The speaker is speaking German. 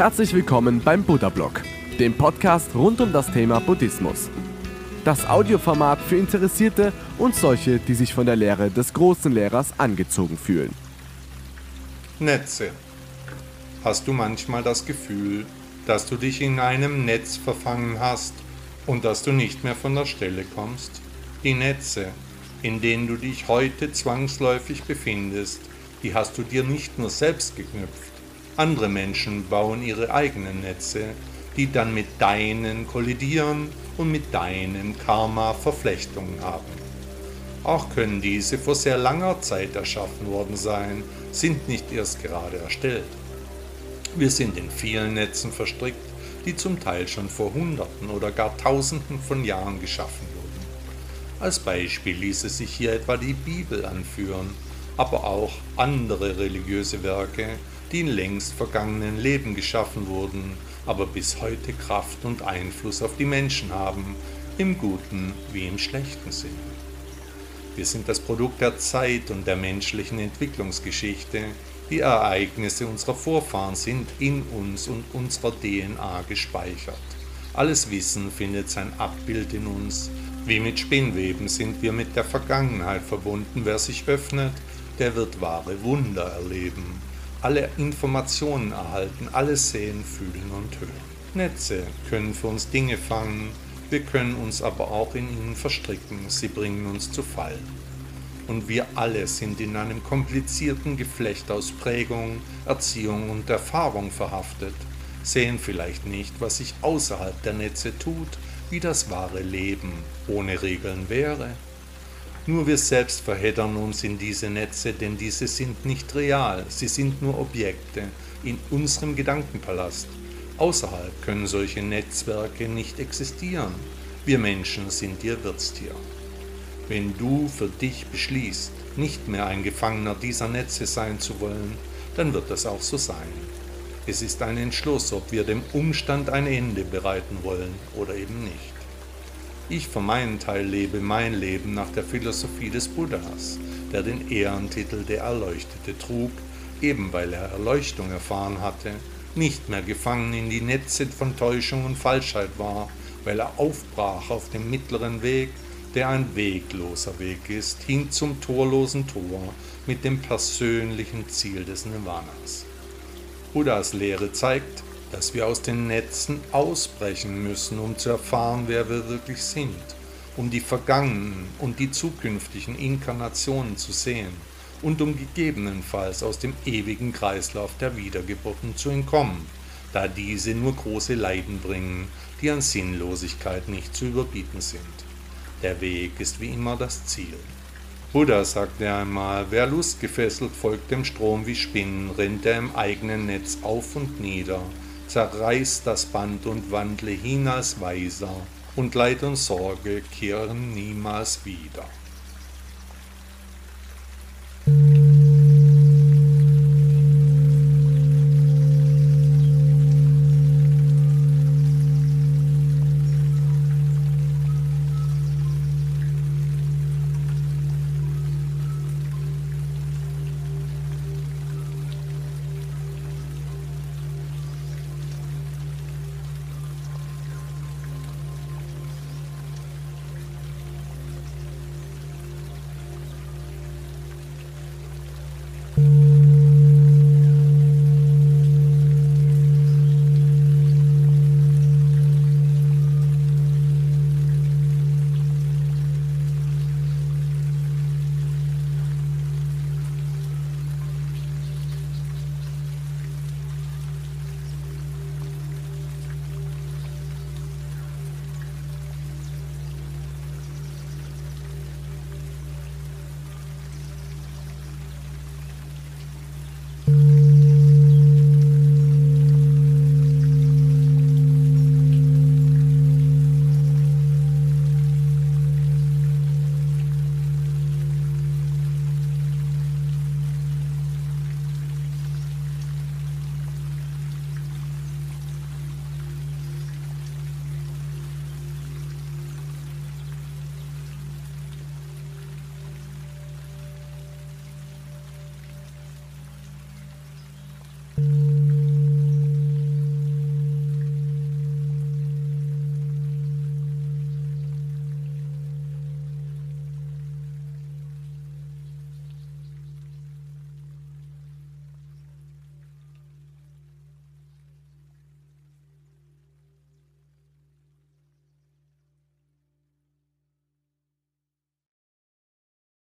Herzlich willkommen beim Buddha Blog, dem Podcast rund um das Thema Buddhismus. Das Audioformat für Interessierte und solche, die sich von der Lehre des großen Lehrers angezogen fühlen. Netze. Hast du manchmal das Gefühl, dass du dich in einem Netz verfangen hast und dass du nicht mehr von der Stelle kommst? Die Netze, in denen du dich heute zwangsläufig befindest, die hast du dir nicht nur selbst geknüpft. Andere Menschen bauen ihre eigenen Netze, die dann mit deinen kollidieren und mit deinem Karma Verflechtungen haben. Auch können diese vor sehr langer Zeit erschaffen worden sein, sind nicht erst gerade erstellt. Wir sind in vielen Netzen verstrickt, die zum Teil schon vor Hunderten oder gar Tausenden von Jahren geschaffen wurden. Als Beispiel ließe sich hier etwa die Bibel anführen, aber auch andere religiöse Werke, die in längst vergangenen Leben geschaffen wurden, aber bis heute Kraft und Einfluss auf die Menschen haben, im guten wie im schlechten Sinn. Wir sind das Produkt der Zeit und der menschlichen Entwicklungsgeschichte. Die Ereignisse unserer Vorfahren sind in uns und unserer DNA gespeichert. Alles Wissen findet sein Abbild in uns. Wie mit Spinnweben sind wir mit der Vergangenheit verbunden. Wer sich öffnet, der wird wahre Wunder erleben, alle Informationen erhalten, alles sehen, fühlen und hören. Netze können für uns Dinge fangen, wir können uns aber auch in ihnen verstricken, sie bringen uns zu Fall. Und wir alle sind in einem komplizierten Geflecht aus Prägung, Erziehung und Erfahrung verhaftet, sehen vielleicht nicht, was sich außerhalb der Netze tut, wie das wahre Leben ohne Regeln wäre. Nur wir selbst verheddern uns in diese Netze, denn diese sind nicht real, sie sind nur Objekte in unserem Gedankenpalast. Außerhalb können solche Netzwerke nicht existieren. Wir Menschen sind ihr Wirtstier. Wenn du für dich beschließt, nicht mehr ein Gefangener dieser Netze sein zu wollen, dann wird das auch so sein. Es ist ein Entschluss, ob wir dem Umstand ein Ende bereiten wollen oder eben nicht. Ich für meinen Teil lebe mein Leben nach der Philosophie des Buddhas, der den Ehrentitel der Erleuchtete trug, eben weil er Erleuchtung erfahren hatte, nicht mehr gefangen in die Netze von Täuschung und Falschheit war, weil er aufbrach auf dem mittleren Weg, der ein wegloser Weg ist, hin zum torlosen Tor mit dem persönlichen Ziel des Nirvanas. Buddhas Lehre zeigt, dass wir aus den Netzen ausbrechen müssen, um zu erfahren, wer wir wirklich sind, um die vergangenen und die zukünftigen Inkarnationen zu sehen und um gegebenenfalls aus dem ewigen Kreislauf der Wiedergeburten zu entkommen, da diese nur große Leiden bringen, die an Sinnlosigkeit nicht zu überbieten sind. Der Weg ist wie immer das Ziel. Buddha sagte einmal, wer lustgefesselt folgt dem Strom wie Spinnen, rennt er im eigenen Netz auf und nieder, zerreißt das Band und wandle hin als Weiser, und Leid und Sorge kehren niemals wieder.